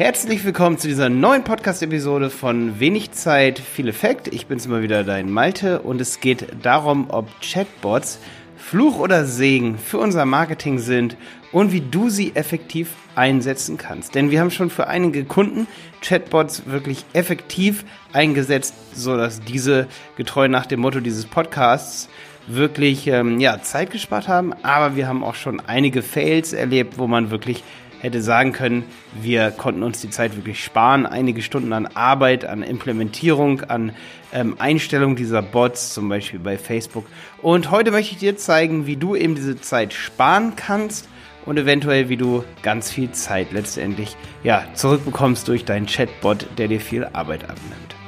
Herzlich willkommen zu dieser neuen Podcast-Episode von Wenig Zeit, viel Effekt. Ich bin's immer wieder, dein Malte, und es geht darum, ob Chatbots Fluch oder Segen für unser Marketing sind und wie du sie effektiv einsetzen kannst. Denn wir haben schon für einige Kunden Chatbots wirklich effektiv eingesetzt, sodass diese getreu nach dem Motto dieses Podcasts wirklich ähm, ja, Zeit gespart haben. Aber wir haben auch schon einige Fails erlebt, wo man wirklich hätte sagen können, wir konnten uns die Zeit wirklich sparen, einige Stunden an Arbeit, an Implementierung, an ähm, Einstellung dieser Bots, zum Beispiel bei Facebook. Und heute möchte ich dir zeigen, wie du eben diese Zeit sparen kannst und eventuell, wie du ganz viel Zeit letztendlich ja, zurückbekommst durch deinen Chatbot, der dir viel Arbeit abnimmt.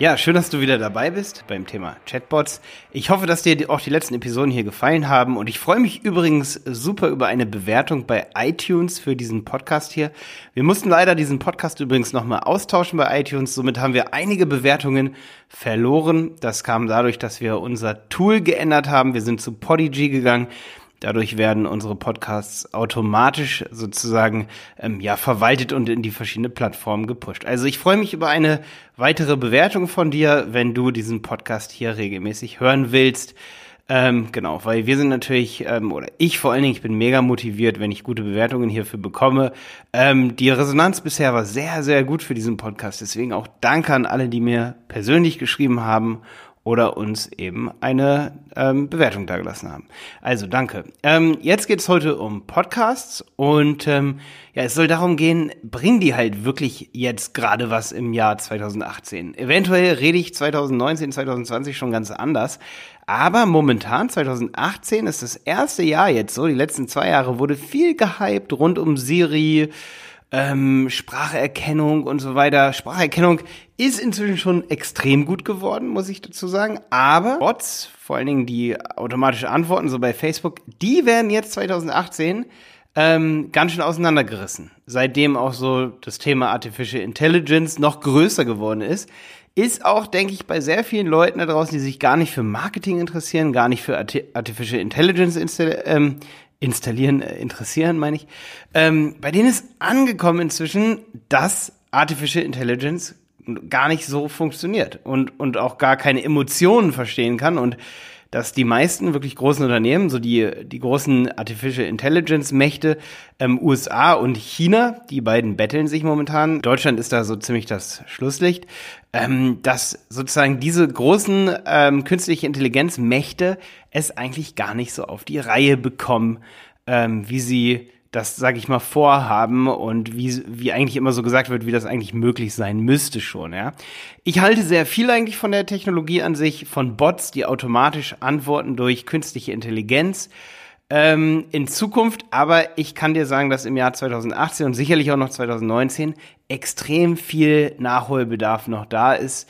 Ja, schön, dass du wieder dabei bist beim Thema Chatbots. Ich hoffe, dass dir auch die letzten Episoden hier gefallen haben und ich freue mich übrigens super über eine Bewertung bei iTunes für diesen Podcast hier. Wir mussten leider diesen Podcast übrigens nochmal austauschen bei iTunes, somit haben wir einige Bewertungen verloren. Das kam dadurch, dass wir unser Tool geändert haben. Wir sind zu Podigy gegangen. Dadurch werden unsere Podcasts automatisch sozusagen ähm, ja verwaltet und in die verschiedenen Plattformen gepusht. Also ich freue mich über eine weitere Bewertung von dir, wenn du diesen Podcast hier regelmäßig hören willst. Ähm, genau, weil wir sind natürlich, ähm, oder ich vor allen Dingen, ich bin mega motiviert, wenn ich gute Bewertungen hierfür bekomme. Ähm, die Resonanz bisher war sehr, sehr gut für diesen Podcast. Deswegen auch danke an alle, die mir persönlich geschrieben haben oder uns eben eine ähm, Bewertung dagelassen haben. Also danke. Ähm, jetzt geht's heute um Podcasts und ähm, ja, es soll darum gehen, bringen die halt wirklich jetzt gerade was im Jahr 2018? Eventuell rede ich 2019, 2020 schon ganz anders, aber momentan 2018 ist das erste Jahr jetzt so, die letzten zwei Jahre wurde viel gehypt rund um Siri, ähm, Spracherkennung und so weiter. Spracherkennung ist inzwischen schon extrem gut geworden, muss ich dazu sagen. Aber Bots, vor allen Dingen die automatische Antworten, so bei Facebook, die werden jetzt 2018 ähm, ganz schön auseinandergerissen. Seitdem auch so das Thema Artificial Intelligence noch größer geworden ist, ist auch, denke ich, bei sehr vielen Leuten da draußen, die sich gar nicht für Marketing interessieren, gar nicht für Artificial Intelligence ähm, installieren, äh, interessieren, meine ich. Ähm, bei denen ist angekommen inzwischen, dass Artificial Intelligence gar nicht so funktioniert und, und auch gar keine Emotionen verstehen kann und dass die meisten wirklich großen Unternehmen, so die, die großen Artificial Intelligence Mächte, ähm, USA und China, die beiden betteln sich momentan. Deutschland ist da so ziemlich das Schlusslicht, ähm, dass sozusagen diese großen ähm, künstliche Intelligenzmächte es eigentlich gar nicht so auf die Reihe bekommen, ähm, wie sie das, sage ich mal, vorhaben und wie, wie eigentlich immer so gesagt wird, wie das eigentlich möglich sein müsste schon, ja. Ich halte sehr viel eigentlich von der Technologie an sich, von Bots, die automatisch antworten durch künstliche Intelligenz ähm, in Zukunft, aber ich kann dir sagen, dass im Jahr 2018 und sicherlich auch noch 2019 extrem viel Nachholbedarf noch da ist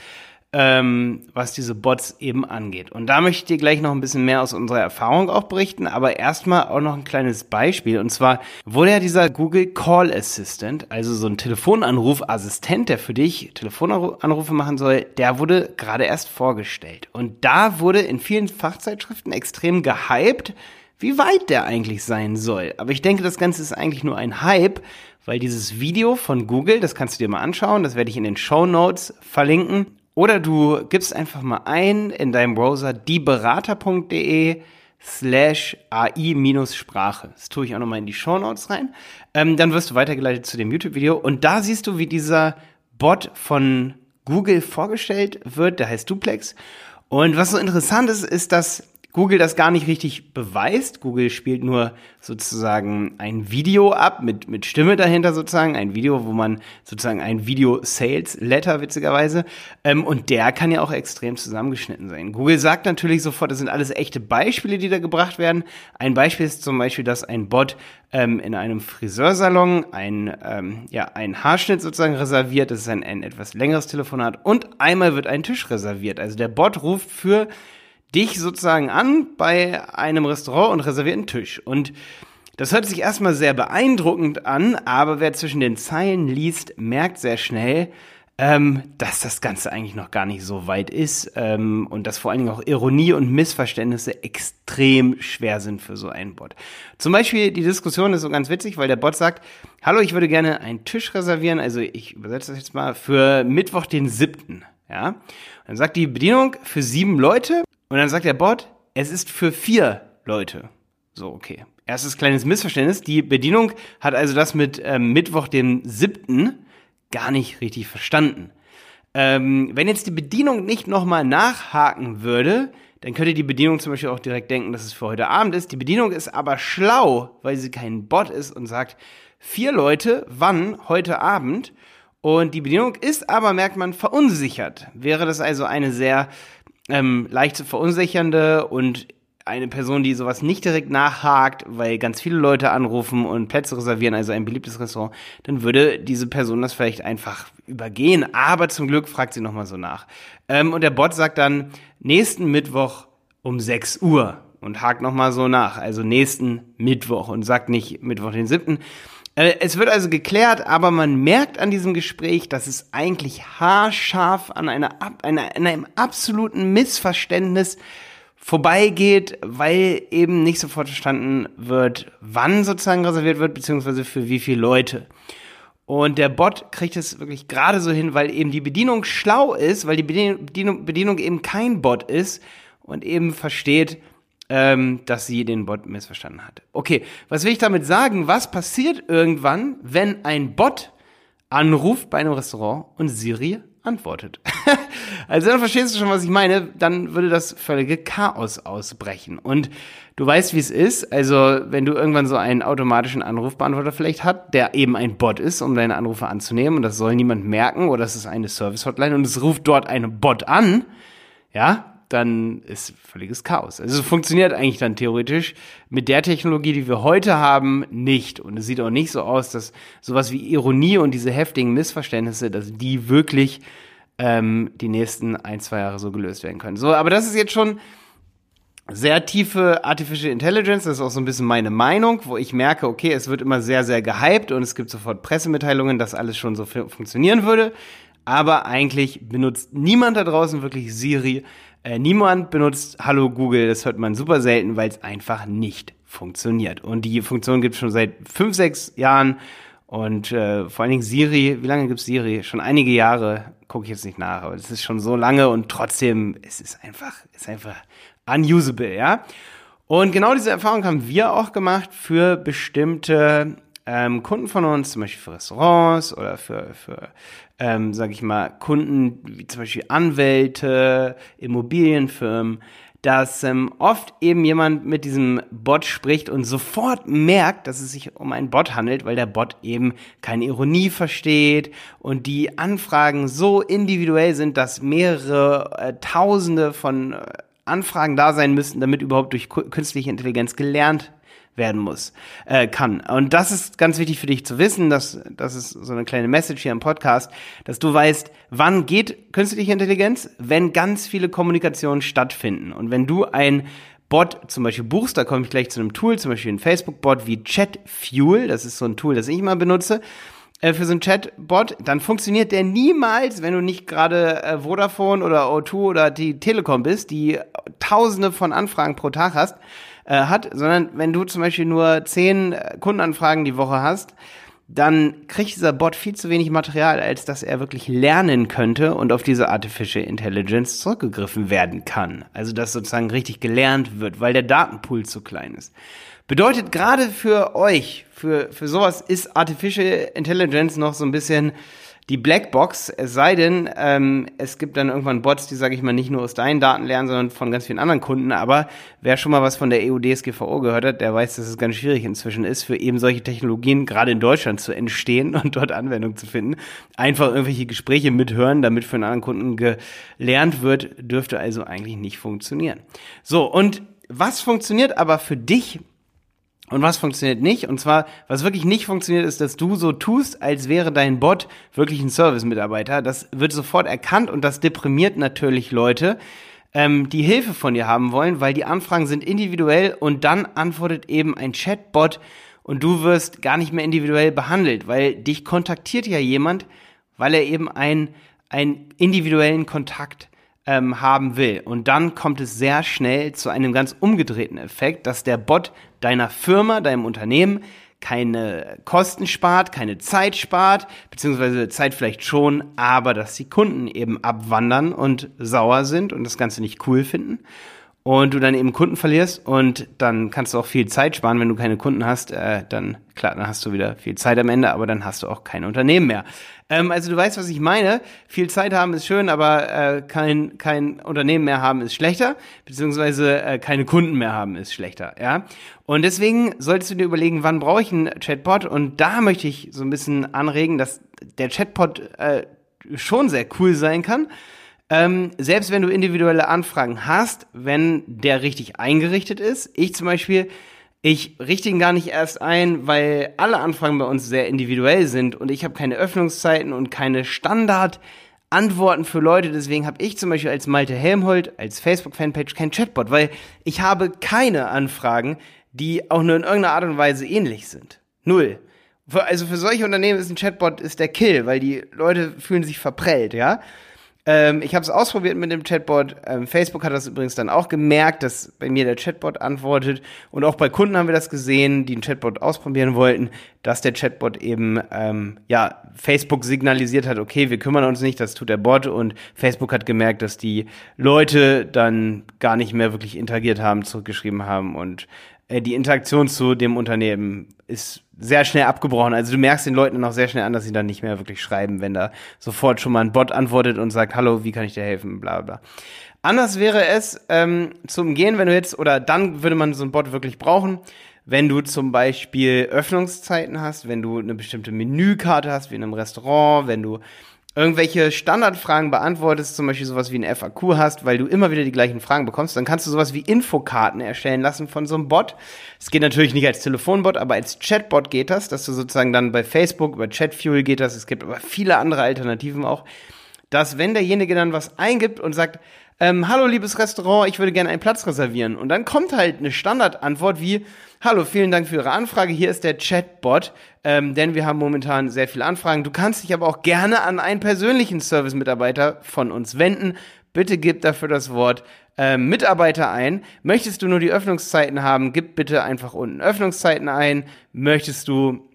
ähm, was diese Bots eben angeht. Und da möchte ich dir gleich noch ein bisschen mehr aus unserer Erfahrung auch berichten, aber erstmal auch noch ein kleines Beispiel. Und zwar wurde ja dieser Google Call Assistant, also so ein Telefonanrufassistent, der für dich Telefonanrufe machen soll, der wurde gerade erst vorgestellt. Und da wurde in vielen Fachzeitschriften extrem gehypt, wie weit der eigentlich sein soll. Aber ich denke, das Ganze ist eigentlich nur ein Hype, weil dieses Video von Google, das kannst du dir mal anschauen, das werde ich in den Show Notes verlinken. Oder du gibst einfach mal ein in deinem Browser dieberater.de slash AI-Sprache. Das tue ich auch nochmal in die Show Notes rein. Ähm, dann wirst du weitergeleitet zu dem YouTube-Video und da siehst du, wie dieser Bot von Google vorgestellt wird. Der heißt Duplex. Und was so interessant ist, ist, dass Google das gar nicht richtig beweist. Google spielt nur sozusagen ein Video ab mit, mit Stimme dahinter sozusagen. Ein Video, wo man sozusagen ein Video-Sales-Letter witzigerweise. Ähm, und der kann ja auch extrem zusammengeschnitten sein. Google sagt natürlich sofort, das sind alles echte Beispiele, die da gebracht werden. Ein Beispiel ist zum Beispiel, dass ein Bot ähm, in einem Friseursalon ein, ähm, ja, ein Haarschnitt sozusagen reserviert. Das ist ein, ein etwas längeres Telefonat. Und einmal wird ein Tisch reserviert. Also der Bot ruft für dich sozusagen an bei einem Restaurant und reserviert einen Tisch. Und das hört sich erstmal sehr beeindruckend an, aber wer zwischen den Zeilen liest, merkt sehr schnell, ähm, dass das Ganze eigentlich noch gar nicht so weit ist ähm, und dass vor allen Dingen auch Ironie und Missverständnisse extrem schwer sind für so einen Bot. Zum Beispiel die Diskussion ist so ganz witzig, weil der Bot sagt, hallo, ich würde gerne einen Tisch reservieren, also ich übersetze das jetzt mal, für Mittwoch den siebten. Ja? Und dann sagt die Bedienung für sieben Leute und dann sagt der Bot, es ist für vier Leute. So, okay. Erstes kleines Missverständnis. Die Bedienung hat also das mit ähm, Mittwoch, dem siebten gar nicht richtig verstanden. Ähm, wenn jetzt die Bedienung nicht nochmal nachhaken würde, dann könnte die Bedienung zum Beispiel auch direkt denken, dass es für heute Abend ist. Die Bedienung ist aber schlau, weil sie kein Bot ist und sagt, vier Leute, wann? Heute Abend. Und die Bedienung ist aber, merkt man, verunsichert. Wäre das also eine sehr ähm, leicht verunsichernde und eine Person, die sowas nicht direkt nachhakt, weil ganz viele Leute anrufen und Plätze reservieren, also ein beliebtes Restaurant, dann würde diese Person das vielleicht einfach übergehen. Aber zum Glück fragt sie nochmal so nach. Ähm, und der Bot sagt dann, nächsten Mittwoch um 6 Uhr und hakt nochmal so nach. Also nächsten Mittwoch und sagt nicht Mittwoch den 7. Äh, es wird also geklärt, aber man merkt an diesem Gespräch, dass es eigentlich haarscharf an, einer, an einem absoluten Missverständnis vorbeigeht, weil eben nicht sofort verstanden wird, wann sozusagen reserviert wird, beziehungsweise für wie viele Leute. Und der Bot kriegt es wirklich gerade so hin, weil eben die Bedienung schlau ist, weil die Bedienung, Bedienung eben kein Bot ist und eben versteht, ähm, dass sie den Bot missverstanden hat. Okay, was will ich damit sagen? Was passiert irgendwann, wenn ein Bot anruft bei einem Restaurant und Siri antwortet. also dann verstehst du schon, was ich meine. Dann würde das völlige Chaos ausbrechen. Und du weißt, wie es ist. Also wenn du irgendwann so einen automatischen Anrufbeantworter vielleicht hat, der eben ein Bot ist, um deine Anrufe anzunehmen und das soll niemand merken oder es ist eine Service-Hotline und es ruft dort ein Bot an, ja, dann ist völliges Chaos. Also es funktioniert eigentlich dann theoretisch mit der Technologie, die wir heute haben, nicht. Und es sieht auch nicht so aus, dass sowas wie Ironie und diese heftigen Missverständnisse, dass die wirklich ähm, die nächsten ein, zwei Jahre so gelöst werden können. So, aber das ist jetzt schon sehr tiefe Artificial Intelligence, das ist auch so ein bisschen meine Meinung, wo ich merke, okay, es wird immer sehr, sehr gehypt und es gibt sofort Pressemitteilungen, dass alles schon so funktionieren würde. Aber eigentlich benutzt niemand da draußen wirklich Siri äh, niemand benutzt Hallo Google, das hört man super selten, weil es einfach nicht funktioniert. Und die Funktion gibt es schon seit fünf, sechs Jahren. Und äh, vor allen Dingen Siri, wie lange gibt es Siri? Schon einige Jahre, gucke ich jetzt nicht nach, aber das ist schon so lange und trotzdem, es ist einfach, ist einfach unusable, ja. Und genau diese Erfahrung haben wir auch gemacht für bestimmte ähm, Kunden von uns, zum Beispiel für Restaurants oder für, für ähm, sage ich mal, Kunden wie zum Beispiel Anwälte, Immobilienfirmen, dass ähm, oft eben jemand mit diesem Bot spricht und sofort merkt, dass es sich um einen Bot handelt, weil der Bot eben keine Ironie versteht und die Anfragen so individuell sind, dass mehrere äh, Tausende von äh, Anfragen da sein müssten, damit überhaupt durch künstliche Intelligenz gelernt werden muss, äh, kann. Und das ist ganz wichtig für dich zu wissen, dass das ist so eine kleine Message hier im Podcast, dass du weißt, wann geht künstliche Intelligenz, wenn ganz viele Kommunikationen stattfinden. Und wenn du ein Bot zum Beispiel buchst, da komme ich gleich zu einem Tool, zum Beispiel ein Facebook-Bot wie ChatFuel, das ist so ein Tool, das ich immer benutze, äh, für so einen Chatbot, dann funktioniert der niemals, wenn du nicht gerade äh, Vodafone oder O2 oder die Telekom bist, die tausende von Anfragen pro Tag hast, äh, hat, sondern wenn du zum Beispiel nur zehn äh, Kundenanfragen die Woche hast, dann kriegt dieser Bot viel zu wenig Material, als dass er wirklich lernen könnte und auf diese Artificial Intelligence zurückgegriffen werden kann. Also dass sozusagen richtig gelernt wird, weil der Datenpool zu klein ist. Bedeutet gerade für euch, für, für sowas ist Artificial Intelligence noch so ein bisschen die Blackbox, es sei denn, ähm, es gibt dann irgendwann Bots, die, sage ich mal, nicht nur aus deinen Daten lernen, sondern von ganz vielen anderen Kunden. Aber wer schon mal was von der EU-DSGVO gehört hat, der weiß, dass es ganz schwierig inzwischen ist, für eben solche Technologien gerade in Deutschland zu entstehen und dort Anwendung zu finden. Einfach irgendwelche Gespräche mithören, damit für einen anderen Kunden gelernt wird, dürfte also eigentlich nicht funktionieren. So, und was funktioniert aber für dich und was funktioniert nicht? Und zwar, was wirklich nicht funktioniert, ist, dass du so tust, als wäre dein Bot wirklich ein Service-Mitarbeiter. Das wird sofort erkannt und das deprimiert natürlich Leute, ähm, die Hilfe von dir haben wollen, weil die Anfragen sind individuell und dann antwortet eben ein Chatbot und du wirst gar nicht mehr individuell behandelt, weil dich kontaktiert ja jemand, weil er eben ein einen individuellen Kontakt ähm, haben will. Und dann kommt es sehr schnell zu einem ganz umgedrehten Effekt, dass der Bot deiner Firma, deinem Unternehmen keine Kosten spart, keine Zeit spart, beziehungsweise Zeit vielleicht schon, aber dass die Kunden eben abwandern und sauer sind und das Ganze nicht cool finden und du dann eben Kunden verlierst und dann kannst du auch viel Zeit sparen, wenn du keine Kunden hast, äh, dann klar, dann hast du wieder viel Zeit am Ende, aber dann hast du auch kein Unternehmen mehr. Ähm, also du weißt, was ich meine. Viel Zeit haben ist schön, aber äh, kein kein Unternehmen mehr haben ist schlechter, beziehungsweise äh, keine Kunden mehr haben ist schlechter, ja. Und deswegen solltest du dir überlegen, wann brauche ich einen Chatbot? Und da möchte ich so ein bisschen anregen, dass der Chatbot äh, schon sehr cool sein kann ähm, selbst wenn du individuelle Anfragen hast, wenn der richtig eingerichtet ist, ich zum Beispiel, ich richte ihn gar nicht erst ein, weil alle Anfragen bei uns sehr individuell sind und ich habe keine Öffnungszeiten und keine Standardantworten für Leute. Deswegen habe ich zum Beispiel als Malte Helmholt, als Facebook-Fanpage kein Chatbot, weil ich habe keine Anfragen, die auch nur in irgendeiner Art und Weise ähnlich sind. Null. Also für solche Unternehmen ist ein Chatbot ist der Kill, weil die Leute fühlen sich verprellt, ja. Ähm, ich habe es ausprobiert mit dem Chatbot. Ähm, Facebook hat das übrigens dann auch gemerkt, dass bei mir der Chatbot antwortet. Und auch bei Kunden haben wir das gesehen, die einen Chatbot ausprobieren wollten, dass der Chatbot eben ähm, ja Facebook signalisiert hat, okay, wir kümmern uns nicht, das tut der Bot. Und Facebook hat gemerkt, dass die Leute dann gar nicht mehr wirklich interagiert haben, zurückgeschrieben haben und äh, die Interaktion zu dem Unternehmen ist sehr schnell abgebrochen. Also du merkst den Leuten auch sehr schnell an, dass sie dann nicht mehr wirklich schreiben, wenn da sofort schon mal ein Bot antwortet und sagt, hallo, wie kann ich dir helfen, bla bla. Anders wäre es ähm, zum Gehen, wenn du jetzt, oder dann würde man so ein Bot wirklich brauchen, wenn du zum Beispiel Öffnungszeiten hast, wenn du eine bestimmte Menükarte hast, wie in einem Restaurant, wenn du irgendwelche Standardfragen beantwortest, zum Beispiel sowas wie ein FAQ hast, weil du immer wieder die gleichen Fragen bekommst, dann kannst du sowas wie Infokarten erstellen lassen von so einem Bot. Es geht natürlich nicht als Telefonbot, aber als Chatbot geht das, dass du sozusagen dann bei Facebook, über Chatfuel geht das, es gibt aber viele andere Alternativen auch, dass wenn derjenige dann was eingibt und sagt, ähm, hallo liebes Restaurant, ich würde gerne einen Platz reservieren. Und dann kommt halt eine Standardantwort wie, hallo, vielen Dank für Ihre Anfrage, hier ist der Chatbot, ähm, denn wir haben momentan sehr viele Anfragen. Du kannst dich aber auch gerne an einen persönlichen Service-Mitarbeiter von uns wenden. Bitte gib dafür das Wort äh, Mitarbeiter ein. Möchtest du nur die Öffnungszeiten haben, gib bitte einfach unten Öffnungszeiten ein. Möchtest du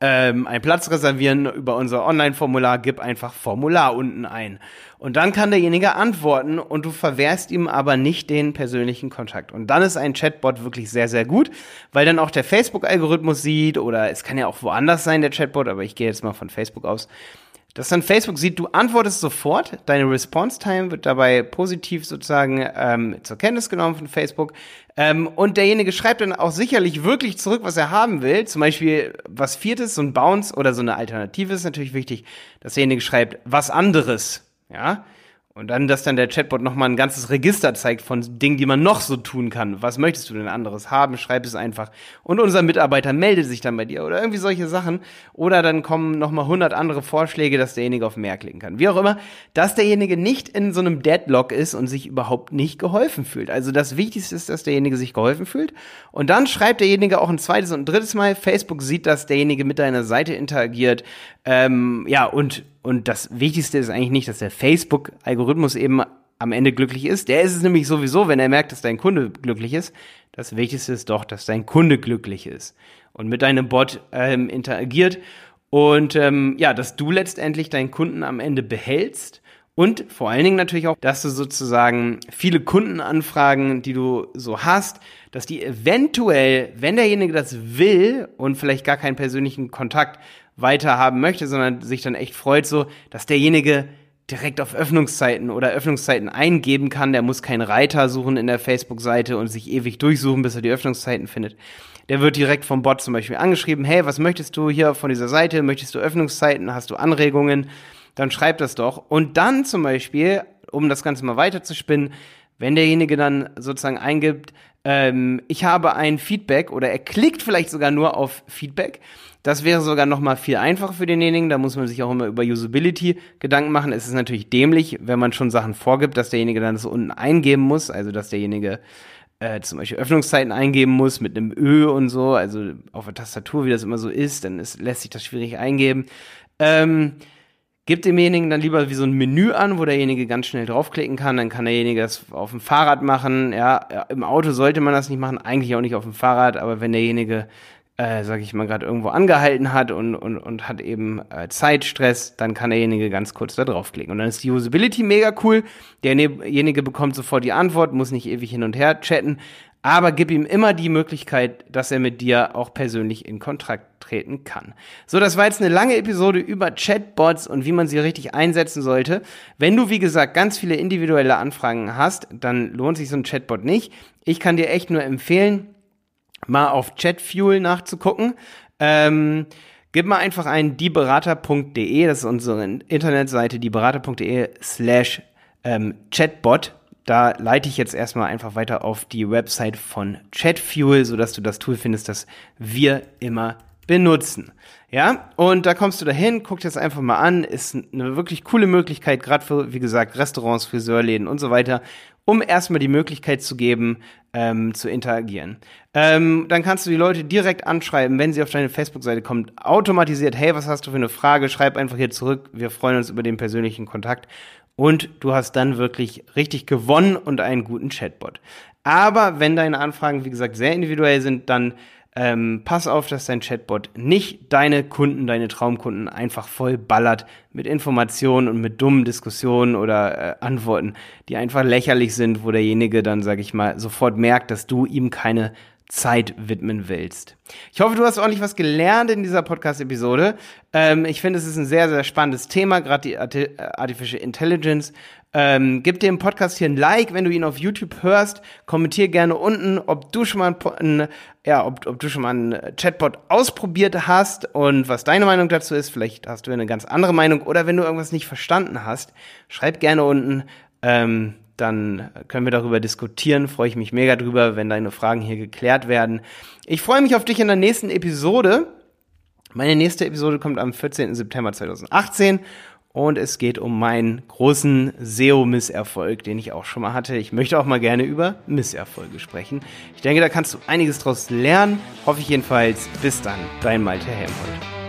ähm, einen Platz reservieren über unser Online-Formular, gib einfach Formular unten ein. Und dann kann derjenige antworten und du verwehrst ihm aber nicht den persönlichen Kontakt. Und dann ist ein Chatbot wirklich sehr, sehr gut, weil dann auch der Facebook-Algorithmus sieht oder es kann ja auch woanders sein, der Chatbot, aber ich gehe jetzt mal von Facebook aus, dass dann Facebook sieht, du antwortest sofort, deine Response-Time wird dabei positiv sozusagen ähm, zur Kenntnis genommen von Facebook ähm, und derjenige schreibt dann auch sicherlich wirklich zurück, was er haben will. Zum Beispiel was Viertes, so ein Bounce oder so eine Alternative ist natürlich wichtig, dass derjenige schreibt was anderes, ja. Und dann, dass dann der Chatbot nochmal ein ganzes Register zeigt von Dingen, die man noch so tun kann. Was möchtest du denn anderes haben? Schreib es einfach. Und unser Mitarbeiter meldet sich dann bei dir oder irgendwie solche Sachen. Oder dann kommen nochmal 100 andere Vorschläge, dass derjenige auf mehr klicken kann. Wie auch immer, dass derjenige nicht in so einem Deadlock ist und sich überhaupt nicht geholfen fühlt. Also das Wichtigste ist, dass derjenige sich geholfen fühlt. Und dann schreibt derjenige auch ein zweites und ein drittes Mal. Facebook sieht, dass derjenige mit deiner Seite interagiert. Ähm, ja, und und das Wichtigste ist eigentlich nicht, dass der Facebook-Algorithmus eben am Ende glücklich ist. Der ist es nämlich sowieso, wenn er merkt, dass dein Kunde glücklich ist. Das Wichtigste ist doch, dass dein Kunde glücklich ist und mit deinem Bot ähm, interagiert. Und ähm, ja, dass du letztendlich deinen Kunden am Ende behältst und vor allen Dingen natürlich auch, dass du sozusagen viele Kundenanfragen, die du so hast, dass die eventuell, wenn derjenige das will und vielleicht gar keinen persönlichen Kontakt weiter haben möchte, sondern sich dann echt freut, so, dass derjenige direkt auf Öffnungszeiten oder Öffnungszeiten eingeben kann. Der muss keinen Reiter suchen in der Facebook-Seite und sich ewig durchsuchen, bis er die Öffnungszeiten findet. Der wird direkt vom Bot zum Beispiel angeschrieben, hey, was möchtest du hier von dieser Seite? Möchtest du Öffnungszeiten? Hast du Anregungen? Dann schreib das doch. Und dann zum Beispiel, um das Ganze mal weiter zu spinnen, wenn derjenige dann sozusagen eingibt, ähm, ich habe ein Feedback oder er klickt vielleicht sogar nur auf Feedback, das wäre sogar noch mal viel einfacher für denjenigen. Da muss man sich auch immer über Usability Gedanken machen. Es ist natürlich dämlich, wenn man schon Sachen vorgibt, dass derjenige dann so unten eingeben muss. Also, dass derjenige äh, zum Beispiel Öffnungszeiten eingeben muss mit einem Ö und so. Also auf der Tastatur, wie das immer so ist, dann ist, lässt sich das schwierig eingeben. Ähm, Gib demjenigen dann lieber wie so ein Menü an, wo derjenige ganz schnell draufklicken kann. Dann kann derjenige das auf dem Fahrrad machen. Ja, im Auto sollte man das nicht machen, eigentlich auch nicht auf dem Fahrrad, aber wenn derjenige äh, sage ich mal, gerade irgendwo angehalten hat und, und, und hat eben äh, Zeitstress, dann kann derjenige ganz kurz da draufklicken. Und dann ist die Usability mega cool. Derjenige bekommt sofort die Antwort, muss nicht ewig hin und her chatten, aber gib ihm immer die Möglichkeit, dass er mit dir auch persönlich in Kontakt treten kann. So, das war jetzt eine lange Episode über Chatbots und wie man sie richtig einsetzen sollte. Wenn du, wie gesagt, ganz viele individuelle Anfragen hast, dann lohnt sich so ein Chatbot nicht. Ich kann dir echt nur empfehlen, mal auf Chatfuel nachzugucken. Ähm, gib mal einfach ein dieberater.de, das ist unsere Internetseite, dieberater.de slash ähm, Chatbot. Da leite ich jetzt erstmal einfach weiter auf die Website von Chatfuel, sodass du das Tool findest, das wir immer benutzen. Ja, und da kommst du dahin, guck dir das einfach mal an, ist eine wirklich coole Möglichkeit, gerade für, wie gesagt, Restaurants, Friseurläden und so weiter, um erstmal die Möglichkeit zu geben, ähm, zu interagieren. Ähm, dann kannst du die Leute direkt anschreiben, wenn sie auf deine Facebook-Seite kommen, automatisiert, hey, was hast du für eine Frage? Schreib einfach hier zurück, wir freuen uns über den persönlichen Kontakt. Und du hast dann wirklich richtig gewonnen und einen guten Chatbot. Aber wenn deine Anfragen, wie gesagt, sehr individuell sind, dann ähm, pass auf, dass dein Chatbot nicht deine Kunden, deine Traumkunden einfach voll ballert mit Informationen und mit dummen Diskussionen oder äh, Antworten, die einfach lächerlich sind, wo derjenige dann, sag ich mal, sofort merkt, dass du ihm keine Zeit widmen willst. Ich hoffe, du hast ordentlich was gelernt in dieser Podcast-Episode. Ähm, ich finde, es ist ein sehr, sehr spannendes Thema, gerade die Artificial Intelligence. Ähm, gib dem Podcast hier ein Like, wenn du ihn auf YouTube hörst. Kommentier gerne unten, ob du schon mal ein, ja, ob, ob du schon mal einen Chatbot ausprobiert hast und was deine Meinung dazu ist. Vielleicht hast du eine ganz andere Meinung oder wenn du irgendwas nicht verstanden hast, schreib gerne unten. Ähm, dann können wir darüber diskutieren. Freue ich mich mega drüber, wenn deine Fragen hier geklärt werden. Ich freue mich auf dich in der nächsten Episode. Meine nächste Episode kommt am 14. September 2018 und es geht um meinen großen SEO-Misserfolg, den ich auch schon mal hatte. Ich möchte auch mal gerne über Misserfolge sprechen. Ich denke, da kannst du einiges draus lernen. Hoffe ich jedenfalls. Bis dann, dein Malte Helmholt.